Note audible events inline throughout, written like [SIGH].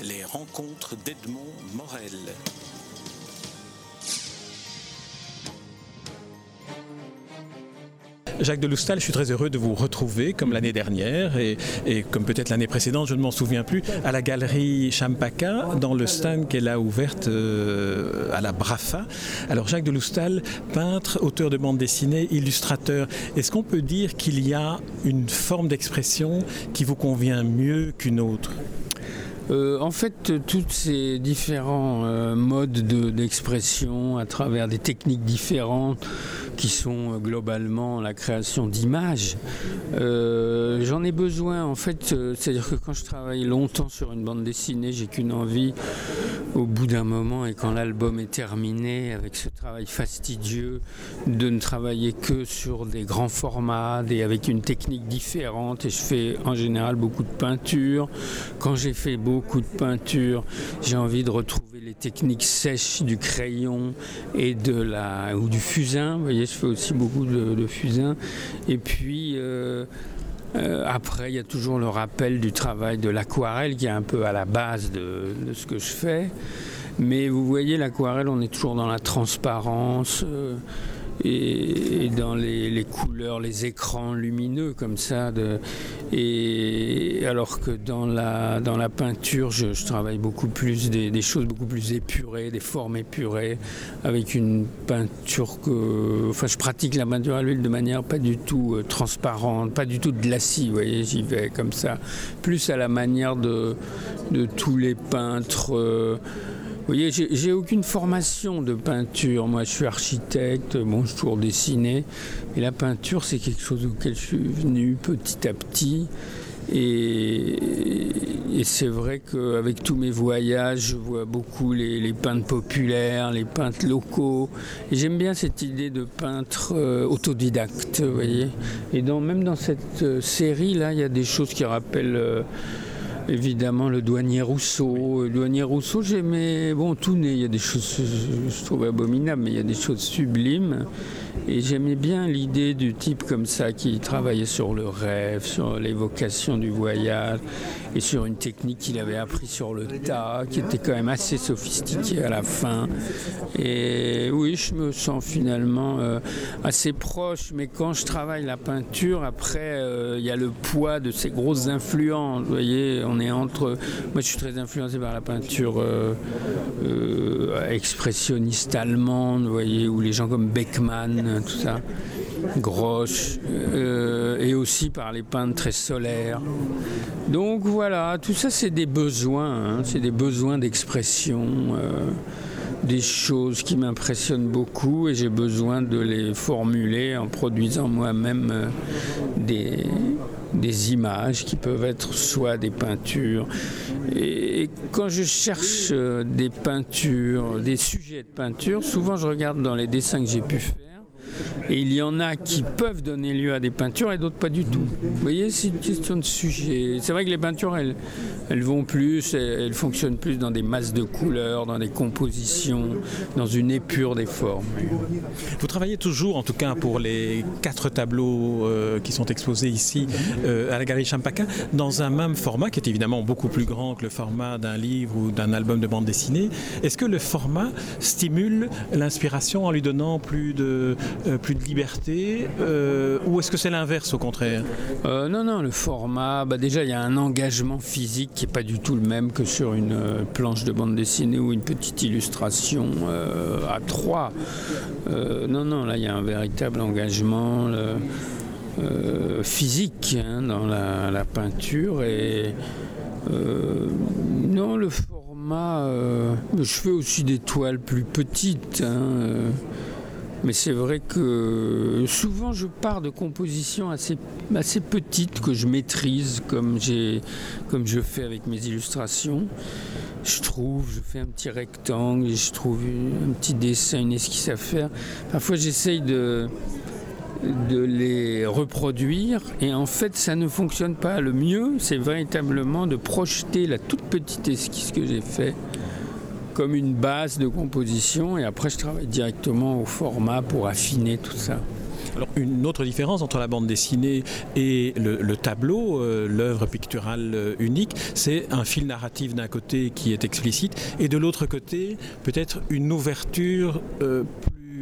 Les rencontres d'Edmond Morel. Jacques de Loustal, je suis très heureux de vous retrouver comme l'année dernière et, comme peut-être l'année précédente, je ne m'en souviens plus, à la galerie Champaka, dans le stand qu'elle a ouverte euh, à la Brafa. Alors Jacques de Loustal, peintre, auteur de bande dessinée, illustrateur, est-ce qu'on peut dire qu'il y a une forme d'expression qui vous convient mieux qu'une autre? Euh, en fait, tous ces différents euh, modes d'expression à travers des techniques différentes qui sont euh, globalement la création d'images, j'en ai besoin. En fait, c'est-à-dire que quand je travaille longtemps sur une bande dessinée, j'ai qu'une envie, au bout d'un moment, et quand l'album est terminé, avec ce travail fastidieux, de ne travailler que sur des grands formats, et avec une technique différente. Et je fais en général beaucoup de peinture. Quand j'ai fait beaucoup de peinture. J'ai envie de retrouver les techniques sèches du crayon et de la ou du fusain. Vous voyez, je fais aussi beaucoup de, fusain. Et puis euh, euh, après, il y a toujours le rappel du travail de l'aquarelle qui est un peu à la base de, ce que je fais. Mais vous voyez, l'aquarelle, on est toujours dans la transparence. Euh, et, dans les, couleurs, les écrans lumineux comme ça. Et alors que dans la, dans la peinture, je, travaille beaucoup plus des, choses beaucoup plus épurées, des formes épurées, avec une peinture que. Enfin, je pratique la peinture à l'huile de manière pas du tout euh, transparente, pas du tout de vous voyez, j'y vais comme ça. Plus à la manière de, de tous les peintres. Euh, vous voyez, j'ai aucune formation de peinture. Moi, je suis architecte, bon, je toujours dessiné. Et la peinture, c'est quelque chose auquel je suis venu petit à petit. Et, c'est vrai qu'avec tous mes voyages, je vois beaucoup les, peintres populaires, les peintres locaux. Et j'aime bien cette idée de peintre euh, autodidacte, vous voyez. Et même dans cette euh, série-là, il y a des choses qui rappellent... Euh, évidemment le douanier Rousseau. Le douanier Rousseau, j'aimais, bon, tout né, il y a des choses, je trouve abominables, mais il y a des choses sublimes. Et j'aimais bien l'idée du type comme ça qui travaillait sur le rêve, sur l'évocation du voyage et sur une technique qu'il avait appris sur le tas, qui était quand même assez sophistiquée à la fin. Et oui, je me sens finalement euh, assez proche, mais quand je travaille la peinture, après, euh, il y a le poids de ces grosses influences. Vous voyez, on est entre. Moi, je suis très influencé par la peinture euh, expressionniste allemande, vous voyez, où les gens comme Beckmann, tout ça. Grosch, et aussi par les peintres très solaires. Donc voilà, tout ça c'est des besoins, hein. c'est des besoins d'expression, euh, des choses qui m'impressionnent beaucoup et j'ai besoin de les formuler en produisant moi-même euh, des, des images qui peuvent être soit des peintures. Et quand je cherche euh, des peintures, des sujets de peinture, souvent je regarde dans les dessins que j'ai pu faire et il y en a qui peuvent donner lieu à des peintures et d'autres pas du tout. Vous voyez, c'est une question de sujet. C'est vrai que les peintures, elles, elles vont plus, elles fonctionnent plus dans des masses de couleurs, dans des compositions, dans une épure des formes. Vous travaillez toujours, en tout cas pour les quatre tableaux euh, qui sont exposés ici euh, à la Galerie Champaka, dans un même format qui est évidemment beaucoup plus grand que le format d'un livre ou d'un album de bande dessinée. Est-ce que le format stimule l'inspiration en lui donnant plus de, euh, plus de liberté euh, ou est-ce que c'est l'inverse au contraire? Euh, Non, non, le format, bah déjà il y a un engagement physique qui n'est pas du tout le même que sur une planche de bande dessinée ou une petite illustration à trois. non, non, là il y a un véritable engagement. physique hein, dans la, peinture et non le format je fais aussi des toiles plus petites hein, mais c'est vrai que souvent je pars de compositions assez, assez petites que je maîtrise comme, comme je fais avec mes illustrations. Je trouve, je fais un petit rectangle, et je trouve un petit dessin, une esquisse à faire. Parfois j'essaye de, de les reproduire et en fait ça ne fonctionne pas. Le mieux c'est véritablement de projeter la toute petite esquisse que j'ai faite comme une base de composition et après je travaille directement au format pour affiner tout ça. Alors, une autre différence entre la bande dessinée et le, tableau, euh, l'œuvre picturale euh, unique, c'est un fil narratif d'un côté qui est explicite et de l'autre côté, peut-être une ouverture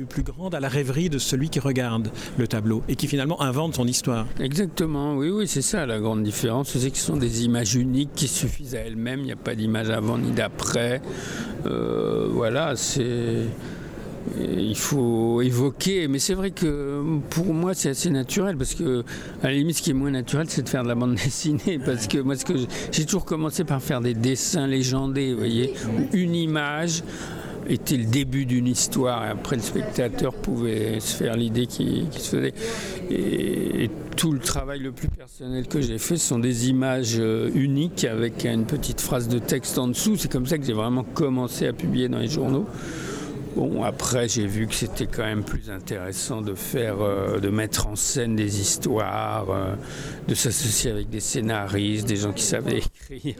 plus grande à la rêverie de celui qui regarde le tableau et qui finalement invente son histoire. Exactement, oui, oui, c'est ça la grande différence. C'est que ce sont des images uniques qui suffisent à elles-mêmes. Il n'y a pas d'image avant ni d'après. Euh, voilà, c'est il faut évoquer, mais c'est vrai que pour moi c'est assez naturel parce que à la limite ce qui est moins naturel c'est de faire de la bande dessinée parce que moi j'ai toujours commencé par faire des dessins légendés, vous voyez, une image était le début d'une histoire. Et après, le spectateur pouvait se faire l'idée qui, se faisait. Et, tout le travail le plus personnel que j'ai fait, sont des images euh, uniques avec une petite phrase de texte en dessous. C'est comme ça que j'ai vraiment commencé à publier dans les journaux. Bon, après, j'ai vu que c'était quand même plus intéressant de faire, euh, de mettre en scène des histoires, euh, de s'associer avec des scénaristes, des gens qui savaient écrire.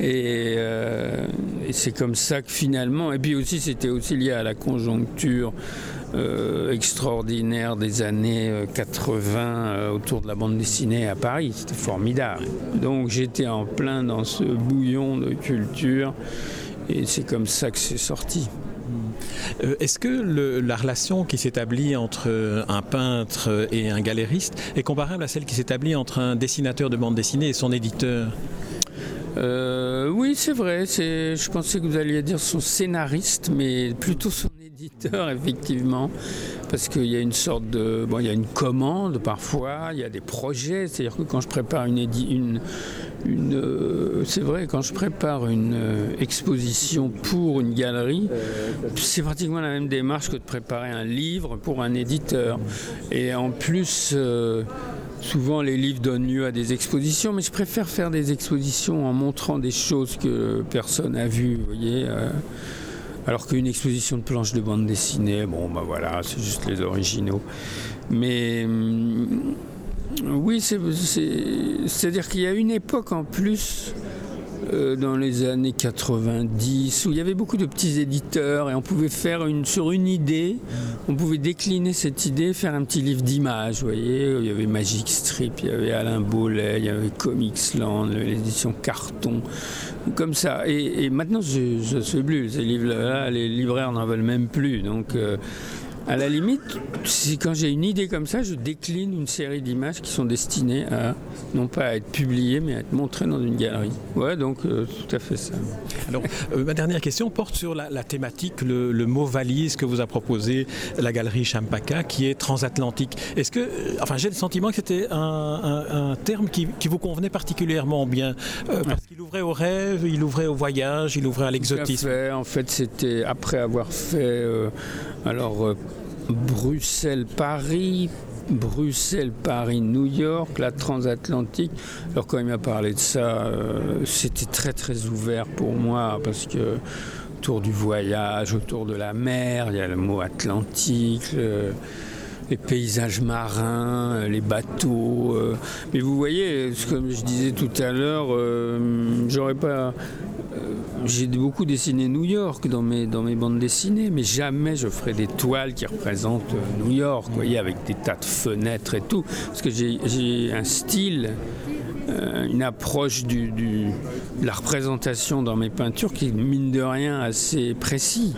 Euh, et, c'est comme ça que finalement, et puis aussi, c'était aussi lié à la conjoncture extraordinaire des années 80 autour de la bande dessinée à Paris. C'était formidable. Donc, j'étais en plein dans ce bouillon de culture, et c'est comme ça que c'est sorti. Euh, est-ce que la relation qui s'établit entre un peintre et un galériste est comparable à celle qui s'établit entre un dessinateur de bande dessinée et son éditeur? Euh, oui, c'est vrai. Je pensais que vous alliez dire son scénariste, mais plutôt son éditeur, [LAUGHS] effectivement, parce qu'il y a une sorte de, bon, il y a une commande parfois, il y a des projets. C'est-à-dire que quand je prépare une, une, euh, c'est vrai, quand je prépare une euh, exposition pour une galerie, c'est pratiquement la même démarche que de préparer un livre pour un éditeur. Et en plus. Euh, souvent les livres donnent lieu à des expositions, mais je préfère faire des expositions en montrant des choses que personne n'a vues, vous voyez. Alors qu'une exposition de planches de bande dessinée, bon, ben voilà, c'est juste les originaux. Mais hum, oui, c'est-à-dire qu'il y a une époque en plus euh, dans les années 90 où il y avait beaucoup de petits éditeurs et on pouvait faire une, sur une idée, on pouvait décliner cette idée, faire un petit livre d'images. Vous voyez, il y avait Magic Strip, il y avait Alain Bollet, il y avait Comicsland, l'édition Carton, comme ça. Et, maintenant, je ne sais plus, ces livres-là, les libraires n'en veulent même plus. Donc. Euh, à la limite, quand j'ai une idée comme ça, je décline une série d'images qui sont destinées à, non pas à être publiées, mais à être montrées dans une galerie. Ouais, donc euh, tout à fait ça. Alors, euh, ma dernière question porte sur la, thématique, le, mot valise que vous a proposé la galerie Champaka, qui est transatlantique. Est-ce que, euh, enfin, j'ai le sentiment que c'était un, terme qui, vous convenait particulièrement bien, parce qu'il ouvrait au rêve, il ouvrait au voyage, il ouvrait à l'exotisme. En fait, c'était après avoir fait, alors Bruxelles-Paris, Bruxelles-Paris-New York, la transatlantique. Alors quand il m'a parlé de ça, euh, c'était très très ouvert pour moi parce que autour du voyage, autour de la mer, il y a le mot Atlantique. les paysages marins, euh, les bateaux. Euh. mais vous voyez, comme je disais tout à l'heure, j'aurais pas j'ai beaucoup dessiné New York dans mes, dans mes bandes dessinées, mais jamais je ferai des toiles qui représentent euh, New York, voyez, avec des tas de fenêtres et tout. Parce que j'ai un style, euh, une approche du, de la représentation dans mes peintures qui est, mine de rien, assez précis.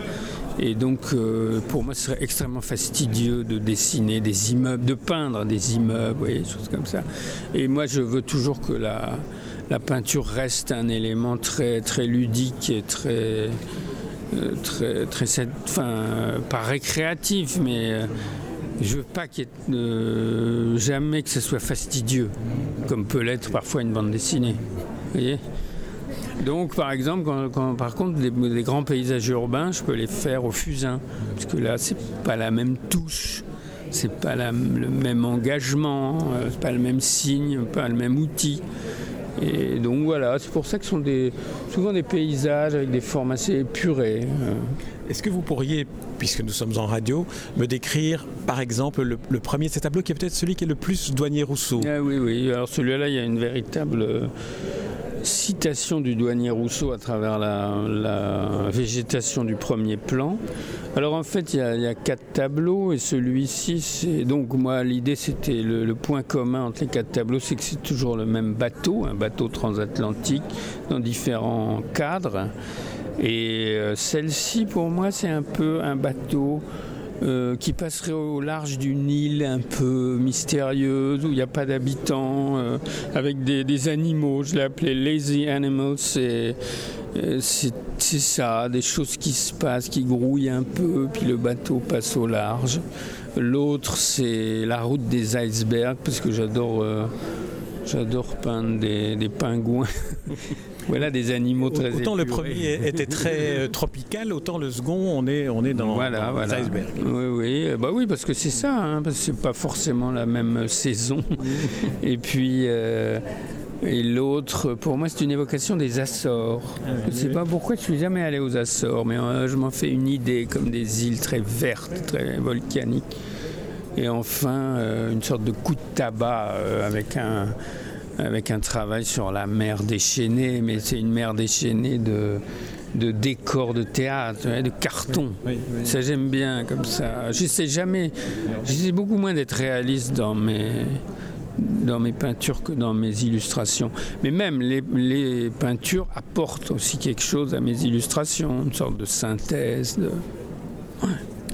Et donc, euh, pour moi, ce serait extrêmement fastidieux de dessiner des immeubles, de peindre des immeubles, vous des choses comme ça. Et moi, je veux toujours que la la peinture reste un élément très, très ludique et très, euh, très, très, enfin, pas récréatif, mais euh, je veux pas qu'il y ait jamais que ce soit fastidieux, comme peut l'être parfois une bande dessinée. donc, par exemple, par contre, les, grands paysages urbains, je peux les faire au fusain, parce que là, c'est pas la même touche, c'est pas le même engagement, euh, c'est pas le même signe, pas le même outil. Et donc voilà, c'est pour ça que ce sont des, souvent des paysages avec des formes assez épurées. Euh. Est-ce que vous pourriez, puisque nous sommes en radio, me décrire par exemple le, premier de ces tableaux qui est peut-être celui qui est le plus douanier Rousseau? Ah Oui, oui, alors celui-là, il y a une véritable citation du douanier Rousseau à travers la, végétation du premier plan. Alors en fait, il y, a, quatre tableaux et celui-ci, c'est donc moi l'idée c'était le, point commun entre les quatre tableaux, c'est que c'est toujours le même bateau, un bateau transatlantique dans différents cadres. Et euh, celle-ci, pour moi, c'est un peu un bateau euh, qui passerait au large d'une île un peu mystérieuse où il n'y a pas d'habitants, euh, avec des, animaux. Je l'ai appelé Lazy Animals. C'est, c'est, ça, des choses qui se passent, qui grouillent un peu, puis le bateau passe au large. L'autre, c'est la route des icebergs, parce que j'adore, j'adore peindre des, des pingouins. [LAUGHS] Voilà des animaux très Autant le premier était très euh, tropical, autant le second on est on est dans, voilà, voilà. Oui oui, bah oui parce que c'est ça, hein, parce que c'est pas forcément la même saison. [LAUGHS] Et puis euh, et l'autre, pour moi, c'est une évocation des Açores. Ah, je ne sais pas pourquoi je suis jamais allé aux Açores, mais euh, je m'en fais une idée comme des îles très vertes, très volcaniques. Et enfin, une sorte de coup de tabac avec un, avec un travail sur la mer déchaînée, mais c'est une mer déchaînée de, de décors de théâtre, de carton. Ça j'aime bien comme ça. J'essaie jamais, j'essaie beaucoup moins d'être réaliste dans mes dans mes peintures que dans mes illustrations. Mais même les, les, peintures apportent aussi quelque chose à mes illustrations, une sorte de synthèse. De...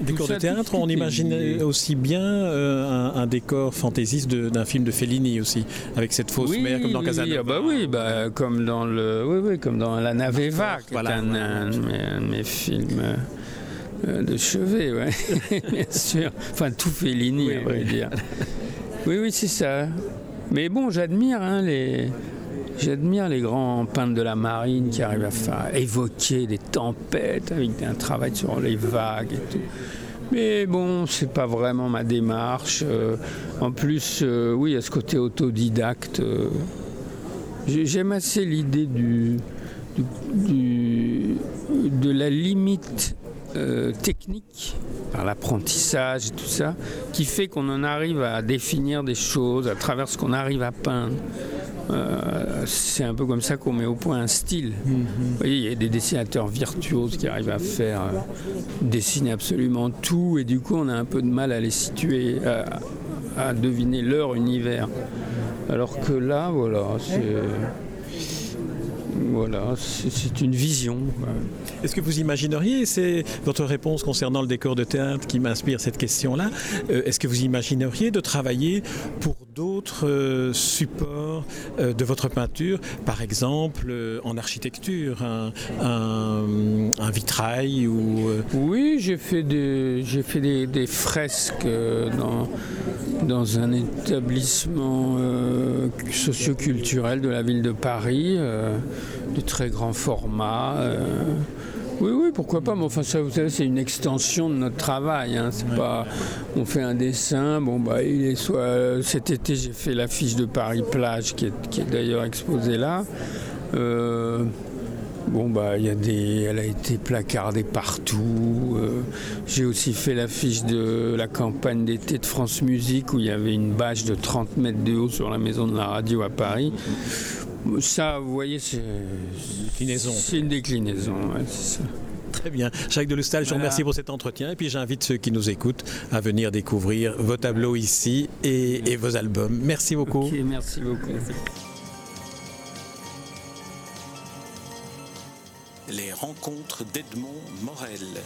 Décor de théâtre, on imagine aussi bien euh, un, décor fantaisiste d'un film de Fellini aussi, avec cette fausse mer comme dans Casanova. Ah bah oui, bah, comme dans le, oui, oui, comme dans La Naveva, qui est un, de mes films euh, de chevet, ouais. [LAUGHS] bien sûr. Enfin, tout Fellini, à vrai dire. Oui, oui, c'est ça. Mais bon, j'admire hein, les. J'admire les grands peintres de la marine qui arrivent à faire évoquer des tempêtes avec un travail sur les vagues et tout. Mais bon, c'est pas vraiment ma démarche. Euh, en plus, euh, oui, à ce côté autodidacte. Euh, j'aime assez l'idée du, de la limite technique par l'apprentissage et tout ça, qui fait qu'on en arrive à définir des choses à travers ce qu'on arrive à peindre. C'est un peu comme ça qu'on met au point un style. Mhm. Vous voyez, il y a des dessinateurs virtuoses qui arrivent à faire euh, dessiner absolument tout, et du coup, on a un peu de mal à les situer, à, deviner leur univers. Alors que là, voilà, c'est. Voilà, c'est une vision. Est-ce que vous imagineriez, c'est votre réponse concernant le décor de théâtre qui m'inspire cette question-là, euh, est-ce que vous imagineriez de travailler pour d'autres euh, supports euh, de votre peinture, par exemple en architecture, un, vitrail ou Oui, j'ai fait des j'ai fait des, fresques dans dans un établissement socioculturel de la ville de Paris, de très grand format. Oui, oui, pourquoi pas. Mais enfin, ça, vous savez, c'est une extension de notre travail. Hein. C'est pas, on fait un dessin. Bon, bah, il est soit cet été, j'ai fait l'affiche de Paris Plage, qui est, d'ailleurs exposée là. Euh, bon, bah, il y a des, elle a été placardée partout. Euh, j'ai aussi fait l'affiche de la campagne d'été de France Musique, où il y avait une bâche de 30 mètres de haut sur la maison de la radio à Paris. Ça, vous voyez, c'est C'est une déclinaison, Très bien. Jacques Delustal, je vous remercie pour cet entretien et puis j'invite ceux qui nous écoutent à venir découvrir vos tableaux ici et, vos albums. Merci beaucoup. merci beaucoup. Les rencontres d'Edmond Morel.